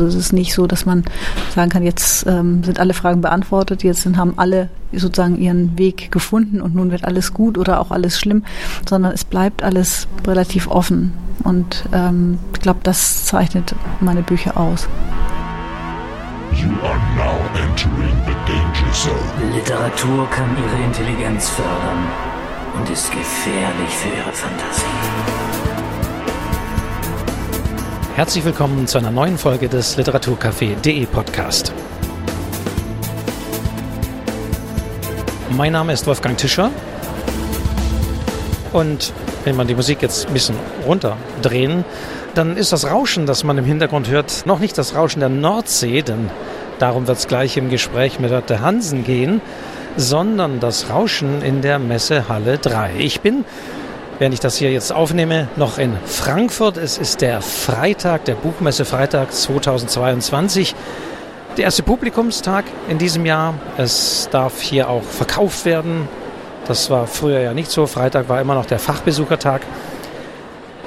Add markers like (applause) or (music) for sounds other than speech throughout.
Also es ist nicht so, dass man sagen kann, jetzt ähm, sind alle Fragen beantwortet, jetzt sind, haben alle sozusagen ihren Weg gefunden und nun wird alles gut oder auch alles schlimm, sondern es bleibt alles relativ offen. Und ähm, ich glaube, das zeichnet meine Bücher aus. You are now entering the danger zone. Literatur kann ihre Intelligenz fördern und ist gefährlich für ihre Fantasie. Herzlich willkommen zu einer neuen Folge des Literaturcafé.de Podcast. Mein Name ist Wolfgang Tischer und wenn man die Musik jetzt ein bisschen runterdrehen, dann ist das Rauschen, das man im Hintergrund hört, noch nicht das Rauschen der Nordsee, denn darum wird es gleich im Gespräch mit Dr. Hansen gehen, sondern das Rauschen in der Messehalle 3. Ich bin während ich das hier jetzt aufnehme, noch in Frankfurt. Es ist der Freitag, der Buchmesse Freitag 2022. Der erste Publikumstag in diesem Jahr. Es darf hier auch verkauft werden. Das war früher ja nicht so. Freitag war immer noch der Fachbesuchertag.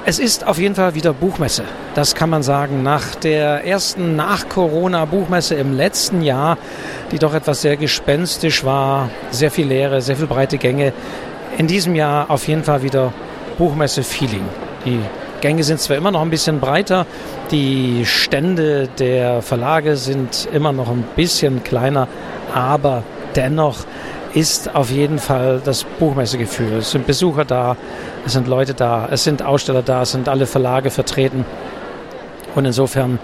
Es ist auf jeden Fall wieder Buchmesse. Das kann man sagen. Nach der ersten Nach-Corona-Buchmesse im letzten Jahr, die doch etwas sehr gespenstisch war, sehr viel Leere, sehr viel breite Gänge. In diesem Jahr auf jeden Fall wieder Buchmesse-Feeling. Die Gänge sind zwar immer noch ein bisschen breiter, die Stände der Verlage sind immer noch ein bisschen kleiner, aber dennoch ist auf jeden Fall das Buchmessegefühl. Es sind Besucher da, es sind Leute da, es sind Aussteller da, es sind alle Verlage vertreten. Und insofern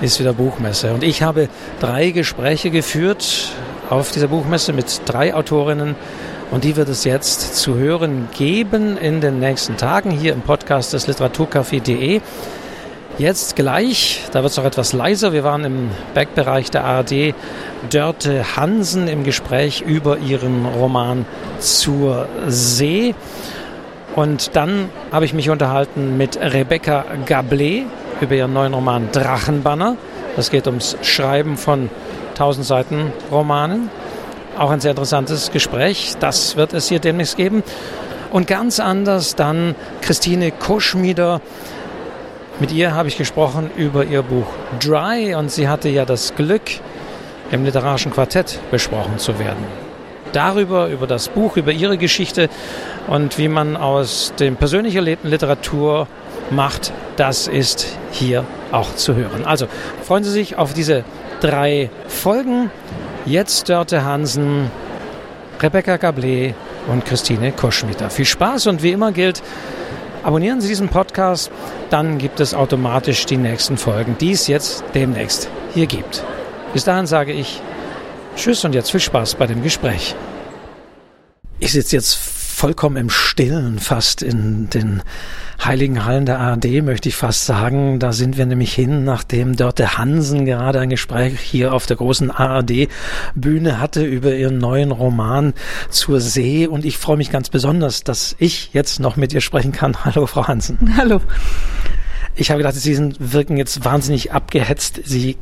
ist wieder Buchmesse. Und ich habe drei Gespräche geführt auf dieser Buchmesse mit drei Autorinnen und die wird es jetzt zu hören geben in den nächsten Tagen hier im Podcast des Literaturcafé.de. Jetzt gleich, da wird es noch etwas leiser. Wir waren im Backbereich der ARD Dörte Hansen im Gespräch über ihren Roman Zur See. Und dann habe ich mich unterhalten mit Rebecca Gablé über ihren neuen Roman Drachenbanner. Das geht ums Schreiben von 1000 Seiten Romanen. Auch ein sehr interessantes Gespräch. Das wird es hier demnächst geben. Und ganz anders dann Christine Koschmieder. Mit ihr habe ich gesprochen über ihr Buch Dry und sie hatte ja das Glück, im literarischen Quartett besprochen zu werden. Darüber, über das Buch, über ihre Geschichte und wie man aus dem persönlich erlebten Literatur macht, das ist hier auch zu hören. Also freuen Sie sich auf diese drei Folgen. Jetzt Dörte Hansen, Rebecca Gablé und Christine Koschmitter. Viel Spaß und wie immer gilt, abonnieren Sie diesen Podcast, dann gibt es automatisch die nächsten Folgen, die es jetzt demnächst hier gibt. Bis dahin sage ich Tschüss und jetzt viel Spaß bei dem Gespräch. Ich sitze jetzt vollkommen im Stillen fast in den heiligen Hallen der ARD, möchte ich fast sagen. Da sind wir nämlich hin, nachdem Dörte Hansen gerade ein Gespräch hier auf der großen ARD-Bühne hatte über ihren neuen Roman zur See. Und ich freue mich ganz besonders, dass ich jetzt noch mit ihr sprechen kann. (laughs) Hallo, Frau Hansen. Hallo. Ich habe gedacht, Sie sind, wirken jetzt wahnsinnig abgehetzt. Sie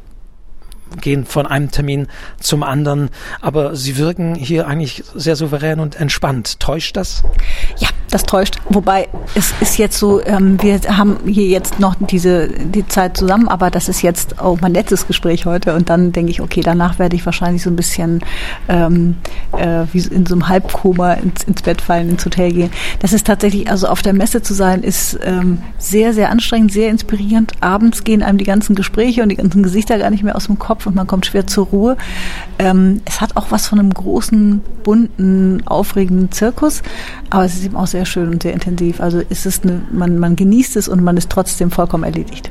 gehen von einem Termin zum anderen, aber Sie wirken hier eigentlich sehr souverän und entspannt. Täuscht das? Ja, das täuscht. Wobei es ist jetzt so, ähm, wir haben hier jetzt noch diese die Zeit zusammen, aber das ist jetzt auch mein letztes Gespräch heute und dann denke ich, okay, danach werde ich wahrscheinlich so ein bisschen ähm, äh, wie in so einem Halbkoma ins, ins Bett fallen, ins Hotel gehen. Das ist tatsächlich, also auf der Messe zu sein, ist ähm, sehr, sehr anstrengend, sehr inspirierend. Abends gehen einem die ganzen Gespräche und die ganzen Gesichter gar nicht mehr aus dem Kopf und man kommt schwer zur Ruhe. Ähm, es hat auch was von einem großen, bunten, aufregenden Zirkus, aber es ist eben auch sehr schön und sehr intensiv. Also es ist eine, man, man genießt es und man ist trotzdem vollkommen erledigt.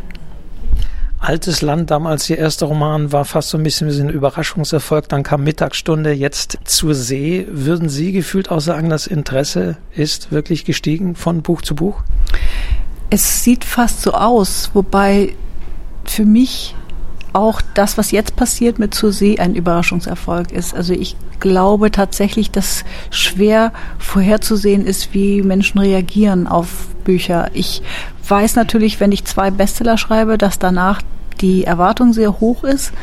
Altes Land, damals Ihr erster Roman, war fast so ein bisschen wie ein Überraschungserfolg. Dann kam Mittagsstunde, jetzt zur See. Würden Sie gefühlt auch sagen, das Interesse ist wirklich gestiegen von Buch zu Buch? Es sieht fast so aus, wobei für mich auch das, was jetzt passiert mit See, ein Überraschungserfolg ist. Also ich glaube tatsächlich, dass schwer vorherzusehen ist, wie Menschen reagieren auf Bücher. Ich weiß natürlich, wenn ich zwei Bestseller schreibe, dass danach die Erwartung sehr hoch ist.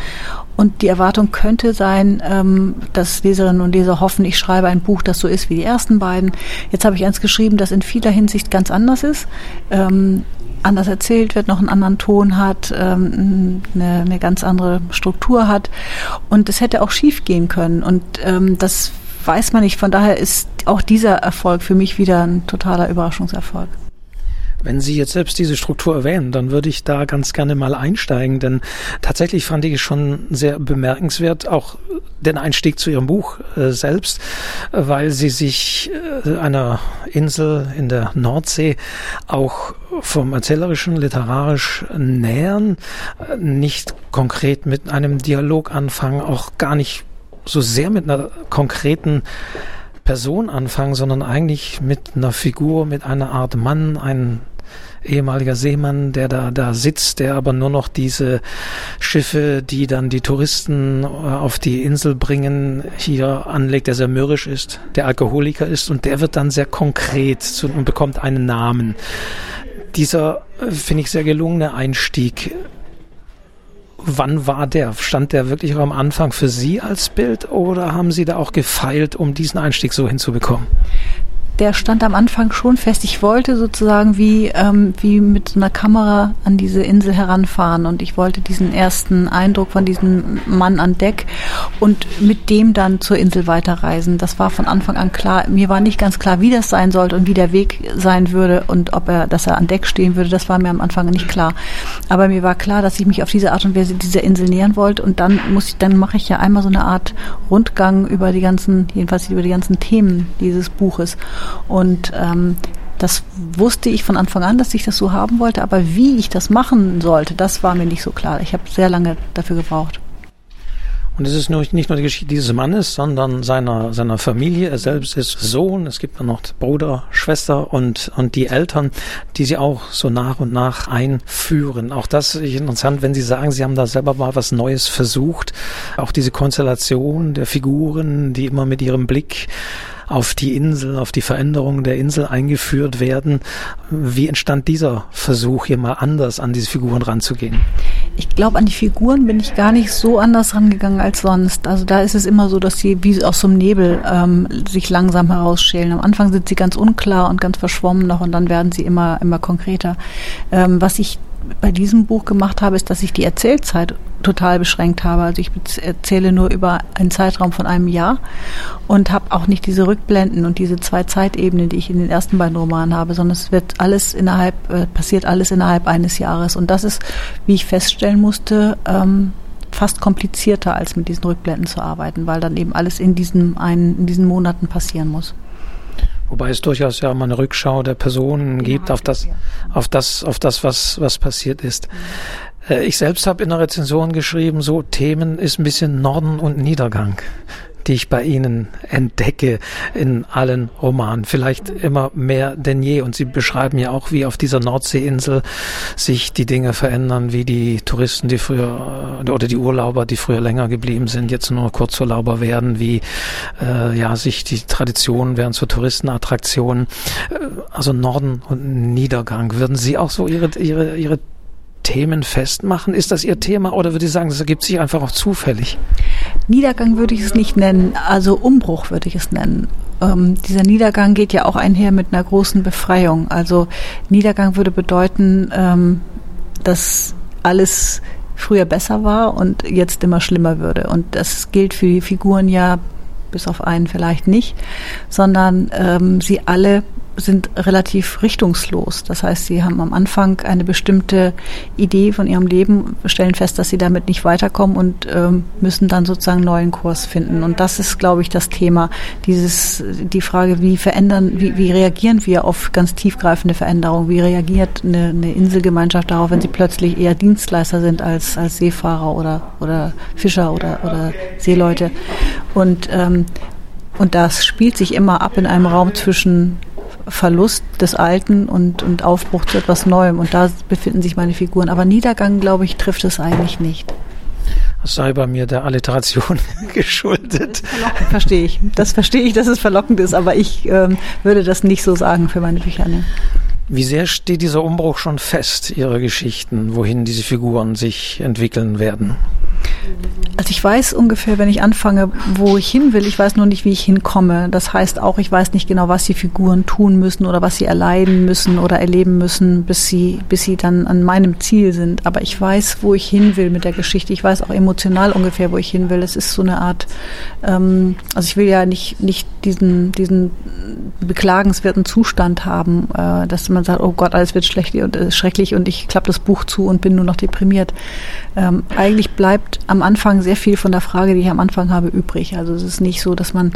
Und die Erwartung könnte sein, ähm, dass Leserinnen und Leser hoffen, ich schreibe ein Buch, das so ist wie die ersten beiden. Jetzt habe ich eins geschrieben, das in vieler Hinsicht ganz anders ist. Anders erzählt wird, noch einen anderen Ton hat, ähm, eine, eine ganz andere Struktur hat. Und es hätte auch schief gehen können. Und ähm, das weiß man nicht. Von daher ist auch dieser Erfolg für mich wieder ein totaler Überraschungserfolg. Wenn Sie jetzt selbst diese Struktur erwähnen, dann würde ich da ganz gerne mal einsteigen, denn tatsächlich fand ich es schon sehr bemerkenswert, auch den Einstieg zu Ihrem Buch äh, selbst, weil Sie sich äh, einer Insel in der Nordsee auch vom erzählerischen, literarisch nähern, äh, nicht konkret mit einem Dialog anfangen, auch gar nicht so sehr mit einer konkreten Person anfangen, sondern eigentlich mit einer Figur, mit einer Art Mann, ein ehemaliger Seemann, der da, da sitzt, der aber nur noch diese Schiffe, die dann die Touristen äh, auf die Insel bringen, hier anlegt, der sehr mürrisch ist, der Alkoholiker ist und der wird dann sehr konkret und bekommt einen Namen. Dieser, äh, finde ich, sehr gelungene Einstieg wann war der? Stand der wirklich am Anfang für Sie als Bild oder haben Sie da auch gefeilt, um diesen Einstieg so hinzubekommen? Der stand am Anfang schon fest. Ich wollte sozusagen wie, ähm, wie mit einer Kamera an diese Insel heranfahren und ich wollte diesen ersten Eindruck von diesem Mann an Deck und mit dem dann zur Insel weiterreisen. Das war von Anfang an klar. Mir war nicht ganz klar, wie das sein sollte und wie der Weg sein würde und ob er, dass er an Deck stehen würde. Das war mir am Anfang nicht klar. Aber mir war klar, dass ich mich auf diese Art und Weise dieser Insel nähern wollte und dann muss ich, dann mache ich ja einmal so eine Art Rundgang über die ganzen, jedenfalls über die ganzen Themen dieses Buches. Und ähm, das wusste ich von Anfang an, dass ich das so haben wollte, aber wie ich das machen sollte, das war mir nicht so klar. Ich habe sehr lange dafür gebraucht. Und es ist nicht nur die Geschichte dieses Mannes, sondern seiner, seiner Familie. Er selbst ist Sohn. Es gibt dann noch Bruder, Schwester und, und die Eltern, die sie auch so nach und nach einführen. Auch das ist interessant, wenn Sie sagen, Sie haben da selber mal was Neues versucht. Auch diese Konstellation der Figuren, die immer mit ihrem Blick auf die Insel, auf die Veränderung der Insel eingeführt werden. Wie entstand dieser Versuch, hier mal anders an diese Figuren ranzugehen? Ich glaube, an die Figuren bin ich gar nicht so anders rangegangen als sonst. Also da ist es immer so, dass sie wie aus so einem Nebel ähm, sich langsam herausschälen. Am Anfang sind sie ganz unklar und ganz verschwommen noch und dann werden sie immer, immer konkreter. Ähm, was ich bei diesem Buch gemacht habe, ist, dass ich die Erzählzeit total beschränkt habe. Also ich erzähle nur über einen Zeitraum von einem Jahr und habe auch nicht diese Rückblenden und diese zwei Zeitebenen, die ich in den ersten beiden Romanen habe, sondern es wird alles innerhalb, äh, passiert alles innerhalb eines Jahres. Und das ist, wie ich feststellen musste, ähm, fast komplizierter als mit diesen Rückblenden zu arbeiten, weil dann eben alles in diesen einen, in diesen Monaten passieren muss. Wobei es durchaus ja mal eine Rückschau der Personen gibt auf das, auf das, auf das, was, was passiert ist. Äh, ich selbst habe in der Rezension geschrieben, so Themen ist ein bisschen Norden und Niedergang die ich bei Ihnen entdecke in allen Romanen. Vielleicht immer mehr denn je. Und Sie beschreiben ja auch, wie auf dieser Nordseeinsel sich die Dinge verändern, wie die Touristen, die früher äh, oder die Urlauber, die früher länger geblieben sind, jetzt nur Kurzurlauber werden, wie äh, ja sich die Traditionen werden zur Touristenattraktion. Äh, also Norden und Niedergang. Würden Sie auch so Ihre ihre ihre Themen festmachen? Ist das Ihr Thema oder würde ich sagen, das ergibt sich einfach auch zufällig? Niedergang würde ich es nicht nennen, also Umbruch würde ich es nennen. Ähm, dieser Niedergang geht ja auch einher mit einer großen Befreiung. Also Niedergang würde bedeuten, ähm, dass alles früher besser war und jetzt immer schlimmer würde. Und das gilt für die Figuren ja bis auf einen vielleicht nicht, sondern ähm, sie alle sind relativ richtungslos. Das heißt, sie haben am Anfang eine bestimmte Idee von ihrem Leben, stellen fest, dass sie damit nicht weiterkommen und ähm, müssen dann sozusagen einen neuen Kurs finden. Und das ist, glaube ich, das Thema. Dieses, die Frage, wie verändern, wie, wie reagieren wir auf ganz tiefgreifende Veränderungen? Wie reagiert eine, eine Inselgemeinschaft darauf, wenn sie plötzlich eher Dienstleister sind als, als Seefahrer oder, oder Fischer oder, oder Seeleute? Und ähm, und das spielt sich immer ab in einem Raum zwischen Verlust des Alten und, und Aufbruch zu etwas Neuem. Und da befinden sich meine Figuren. Aber Niedergang, glaube ich, trifft es eigentlich nicht. Das sei bei mir der Alliteration (laughs) geschuldet. Verstehe ich. Das verstehe ich, dass es verlockend ist, aber ich ähm, würde das nicht so sagen für meine Bücher. Ne? Wie sehr steht dieser Umbruch schon fest, Ihre Geschichten, wohin diese Figuren sich entwickeln werden? Also ich weiß ungefähr, wenn ich anfange, wo ich hin will. Ich weiß nur nicht, wie ich hinkomme. Das heißt auch, ich weiß nicht genau, was die Figuren tun müssen oder was sie erleiden müssen oder erleben müssen, bis sie, bis sie dann an meinem Ziel sind. Aber ich weiß, wo ich hin will mit der Geschichte. Ich weiß auch emotional ungefähr, wo ich hin will. Es ist so eine Art, ähm, also ich will ja nicht, nicht diesen, diesen beklagenswerten Zustand haben, äh, dass man sagt, oh Gott, alles wird schlecht und äh, schrecklich und ich klappe das Buch zu und bin nur noch deprimiert. Ähm, eigentlich bleibt am Anfang sehr viel von der Frage, die ich am Anfang habe, übrig. Also es ist nicht so, dass man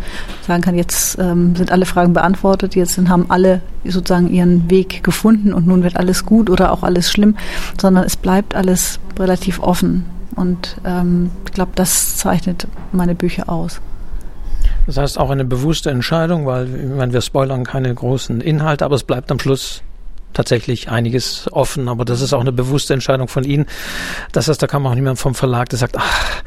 sagen kann, jetzt ähm, sind alle Fragen beantwortet, jetzt haben alle sozusagen ihren Weg gefunden und nun wird alles gut oder auch alles schlimm, sondern es bleibt alles relativ offen. Und ähm, ich glaube, das zeichnet meine Bücher aus. Das heißt auch eine bewusste Entscheidung, weil ich meine, wir spoilern keine großen Inhalte, aber es bleibt am Schluss tatsächlich einiges offen. Aber das ist auch eine bewusste Entscheidung von Ihnen. Das heißt, da kam auch niemand vom Verlag, der sagt, ach,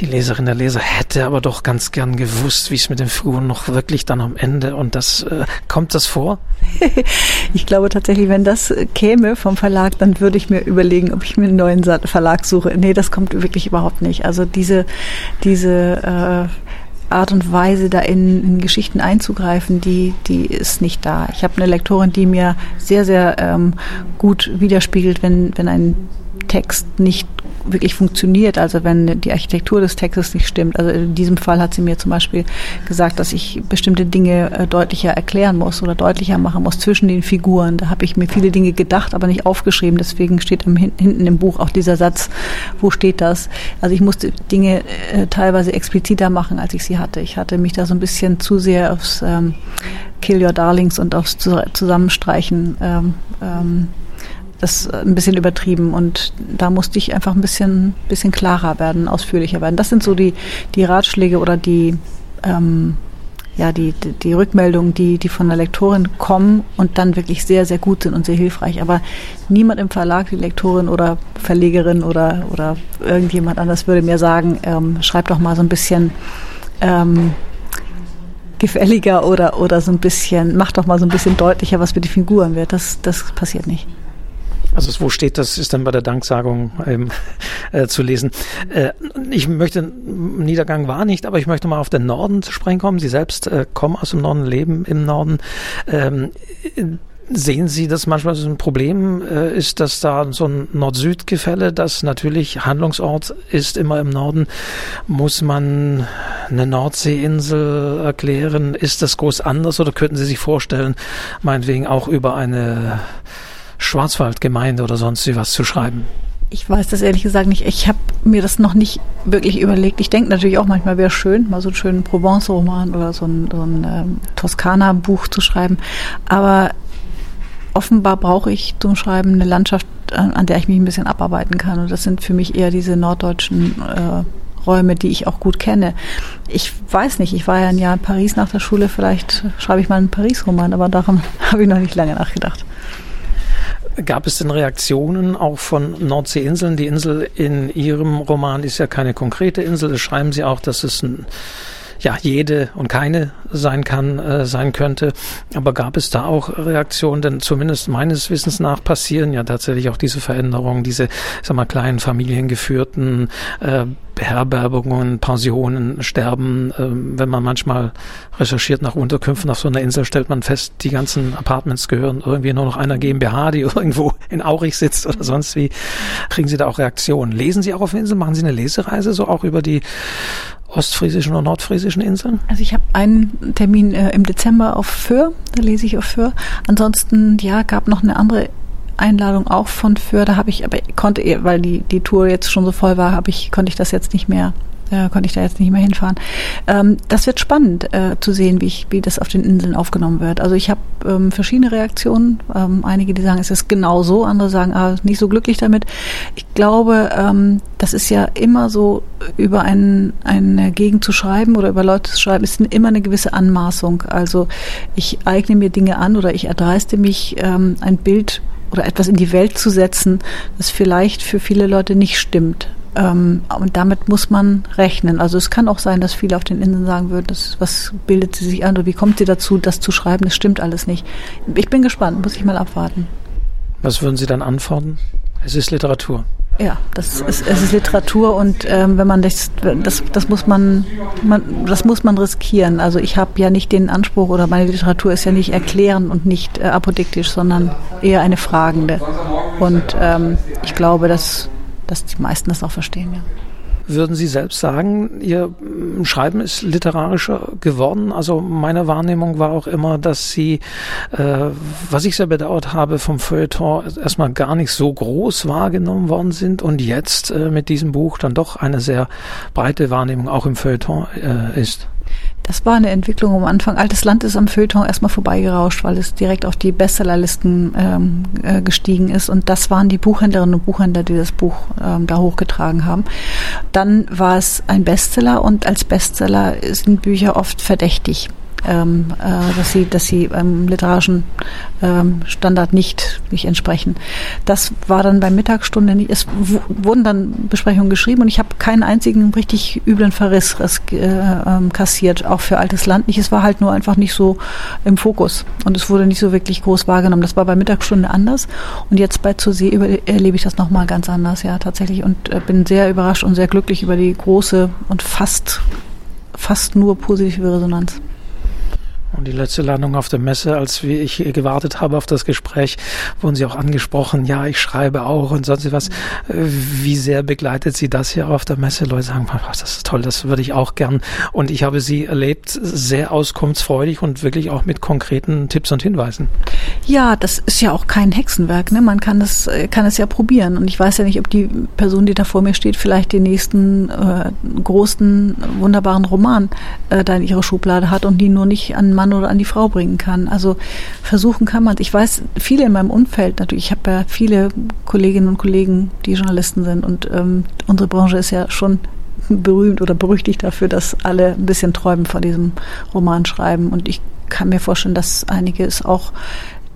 die Leserin, der Leser hätte aber doch ganz gern gewusst, wie es mit den Figuren noch wirklich dann am Ende und das äh, kommt das vor? (laughs) ich glaube tatsächlich, wenn das käme vom Verlag, dann würde ich mir überlegen, ob ich mir einen neuen Verlag suche. Nee, das kommt wirklich überhaupt nicht. Also diese diese äh, Art und Weise, da in, in Geschichten einzugreifen, die, die ist nicht da. Ich habe eine Lektorin, die mir sehr, sehr ähm, gut widerspiegelt, wenn, wenn ein Text nicht wirklich funktioniert, also wenn die Architektur des Textes nicht stimmt. Also in diesem Fall hat sie mir zum Beispiel gesagt, dass ich bestimmte Dinge äh, deutlicher erklären muss oder deutlicher machen muss zwischen den Figuren. Da habe ich mir viele Dinge gedacht, aber nicht aufgeschrieben. Deswegen steht im, hinten im Buch auch dieser Satz, wo steht das? Also ich musste Dinge äh, teilweise expliziter machen, als ich sie hatte. Ich hatte mich da so ein bisschen zu sehr aufs ähm, Kill Your Darlings und aufs Zusammenstreichen ähm, ähm, das ein bisschen übertrieben und da musste ich einfach ein bisschen, bisschen klarer werden, ausführlicher werden. Das sind so die, die Ratschläge oder die, ähm, ja, die, die, die Rückmeldungen, die, die von der Lektorin kommen und dann wirklich sehr, sehr gut sind und sehr hilfreich. Aber niemand im Verlag, die Lektorin oder Verlegerin oder, oder irgendjemand anders würde mir sagen, ähm, schreib doch mal so ein bisschen ähm, gefälliger oder, oder so ein bisschen, mach doch mal so ein bisschen deutlicher, was mit den Figuren wird. Das, das passiert nicht. Also wo steht das, ist dann bei der Danksagung ähm, äh, zu lesen. Äh, ich möchte, Niedergang war nicht, aber ich möchte mal auf den Norden zu sprechen kommen. Sie selbst äh, kommen aus dem Norden, leben im Norden. Ähm, Sehen Sie das manchmal so ein Problem äh, ist, dass da so ein Nord-Süd-Gefälle, das natürlich Handlungsort ist immer im Norden, muss man eine Nordseeinsel erklären? Ist das groß anders oder könnten Sie sich vorstellen, meinetwegen auch über eine Schwarzwaldgemeinde oder sonst wie was zu schreiben? Ich weiß das ehrlich gesagt nicht. Ich habe mir das noch nicht wirklich überlegt. Ich denke natürlich auch manchmal wäre schön, mal so einen schönen Provence-Roman oder so ein, so ein ähm, Toskana-Buch zu schreiben. Aber offenbar brauche ich zum Schreiben eine Landschaft, an der ich mich ein bisschen abarbeiten kann. Und das sind für mich eher diese norddeutschen äh, Räume, die ich auch gut kenne. Ich weiß nicht, ich war ja ein Jahr in Paris nach der Schule, vielleicht schreibe ich mal einen Paris-Roman, aber daran (laughs) habe ich noch nicht lange nachgedacht. Gab es denn Reaktionen auch von Nordseeinseln? Die Insel in Ihrem Roman ist ja keine konkrete Insel. Das schreiben Sie auch, dass es ein ja, jede und keine sein kann, äh, sein könnte. Aber gab es da auch Reaktionen? Denn zumindest meines Wissens nach passieren ja tatsächlich auch diese Veränderungen, diese, sag mal, kleinen familiengeführten äh, Beherbergungen, Pensionen sterben. Ähm, wenn man manchmal recherchiert nach Unterkünften auf so einer Insel, stellt man fest, die ganzen Apartments gehören irgendwie nur noch einer GmbH, die (laughs) irgendwo in Aurich sitzt oder sonst wie. Kriegen Sie da auch Reaktionen? Lesen Sie auch auf der Insel? Machen Sie eine Lesereise so auch über die ostfriesischen oder nordfriesischen Inseln? Also ich habe einen Termin äh, im Dezember auf Föhr, da lese ich auf Föhr. Ansonsten, ja, gab noch eine andere Einladung auch von Föhr, da habe ich, aber konnte, weil die, die Tour jetzt schon so voll war, habe ich, konnte ich das jetzt nicht mehr äh, konnte ich da jetzt nicht mehr hinfahren. Ähm, das wird spannend äh, zu sehen, wie, ich, wie das auf den Inseln aufgenommen wird. Also ich habe ähm, verschiedene Reaktionen. Ähm, einige, die sagen, es ist genau so, andere sagen, ah, nicht so glücklich damit. Ich glaube, ähm, das ist ja immer so, über einen, eine Gegend zu schreiben oder über Leute zu schreiben, ist immer eine gewisse Anmaßung. Also ich eigne mir Dinge an oder ich erdreiste mich, ähm, ein Bild oder etwas in die Welt zu setzen, das vielleicht für viele Leute nicht stimmt. Ähm, und damit muss man rechnen. Also es kann auch sein, dass viele auf den Inseln sagen würden, das, was bildet sie sich an oder wie kommt sie dazu, das zu schreiben? Das stimmt alles nicht. Ich bin gespannt, muss ich mal abwarten. Was würden Sie dann antworten? Es ist Literatur. Ja, das ist, es ist Literatur und ähm, wenn man das, das, das muss man, man, das muss man riskieren. Also ich habe ja nicht den Anspruch oder meine Literatur ist ja nicht erklärend und nicht äh, apodiktisch, sondern eher eine fragende. Und ähm, ich glaube, dass, dass die meisten das auch verstehen. Ja. Würden Sie selbst sagen, Ihr Schreiben ist literarischer geworden? Also meine Wahrnehmung war auch immer, dass Sie, äh, was ich sehr bedauert habe, vom Feuilleton erstmal gar nicht so groß wahrgenommen worden sind und jetzt äh, mit diesem Buch dann doch eine sehr breite Wahrnehmung auch im Feuilleton äh, ist. Das war eine Entwicklung am Anfang. Altes Land ist am Feuilleton erstmal vorbeigerauscht, weil es direkt auf die Bestsellerlisten ähm, äh, gestiegen ist. Und das waren die Buchhändlerinnen und Buchhändler, die das Buch ähm, da hochgetragen haben. Dann war es ein Bestseller und als Bestseller sind Bücher oft verdächtig ähm, äh, dass sie, dass sie ähm, literarischen ähm, Standard nicht, nicht entsprechen. Das war dann bei Mittagsstunde nicht. Es wurden dann Besprechungen geschrieben und ich habe keinen einzigen richtig üblen Verriss äh, ähm, kassiert, auch für altes Land nicht. Es war halt nur einfach nicht so im Fokus und es wurde nicht so wirklich groß wahrgenommen. Das war bei Mittagsstunde anders und jetzt bei Zur See erlebe ich das nochmal ganz anders, ja, tatsächlich und äh, bin sehr überrascht und sehr glücklich über die große und fast fast nur positive Resonanz. Und die letzte Landung auf der Messe, als ich gewartet habe auf das Gespräch, wurden Sie auch angesprochen, ja, ich schreibe auch und sonst was. Wie sehr begleitet Sie das hier auf der Messe? Leute sagen, das ist toll, das würde ich auch gern. Und ich habe Sie erlebt, sehr auskunftsfreudig und wirklich auch mit konkreten Tipps und Hinweisen. Ja, das ist ja auch kein Hexenwerk. Ne? Man kann es, kann es ja probieren. Und ich weiß ja nicht, ob die Person, die da vor mir steht, vielleicht den nächsten äh, großen, wunderbaren Roman äh, da in ihrer Schublade hat und die nur nicht an Mann oder an die Frau bringen kann. Also versuchen kann man Ich weiß, viele in meinem Umfeld natürlich, ich habe ja viele Kolleginnen und Kollegen, die Journalisten sind und ähm, unsere Branche ist ja schon berühmt oder berüchtigt dafür, dass alle ein bisschen träumen vor diesem Roman schreiben. Und ich kann mir vorstellen, dass einige es auch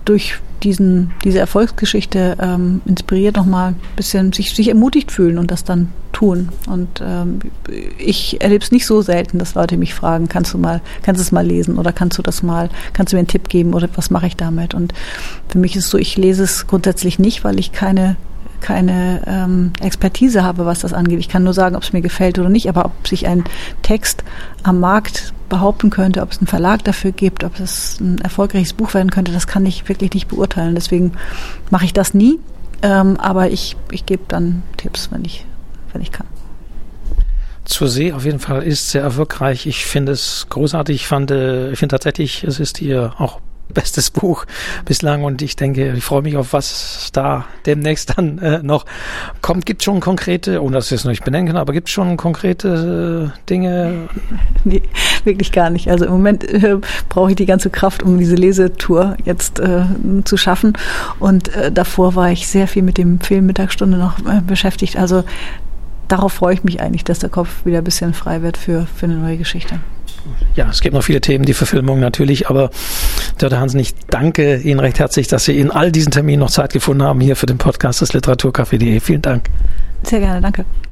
durch diesen, diese Erfolgsgeschichte ähm, inspiriert, nochmal ein bisschen sich, sich ermutigt fühlen und das dann tun. Und ähm, ich erlebe es nicht so selten, dass Leute mich fragen, kannst du mal, kannst es mal lesen oder kannst du das mal, kannst du mir einen Tipp geben oder was mache ich damit? Und für mich ist es so, ich lese es grundsätzlich nicht, weil ich keine keine ähm, Expertise habe, was das angeht. Ich kann nur sagen, ob es mir gefällt oder nicht, aber ob sich ein Text am Markt behaupten könnte, ob es einen Verlag dafür gibt, ob es ein erfolgreiches Buch werden könnte, das kann ich wirklich nicht beurteilen. Deswegen mache ich das nie. Ähm, aber ich, ich gebe dann Tipps, wenn ich, wenn ich kann. Zur See auf jeden Fall ist sehr erfolgreich. Ich finde es großartig. Ich äh, ich finde tatsächlich, es ist hier auch bestes Buch bislang und ich denke, ich freue mich auf was da demnächst dann äh, noch kommt. Gibt schon konkrete, ohne dass ich es noch nicht benennen kann, aber gibt schon konkrete äh, Dinge? (laughs) Nee, wirklich gar nicht. Also im Moment äh, brauche ich die ganze Kraft, um diese Lesetour jetzt äh, zu schaffen und äh, davor war ich sehr viel mit dem Film Mittagsstunde noch äh, beschäftigt. Also darauf freue ich mich eigentlich, dass der Kopf wieder ein bisschen frei wird für, für eine neue Geschichte ja, es gibt noch viele Themen, die Verfilmung natürlich, aber Dörte Hansen, ich danke Ihnen recht herzlich, dass Sie in all diesen Terminen noch Zeit gefunden haben hier für den Podcast des Literaturcafé.de. Vielen Dank. Sehr gerne, danke.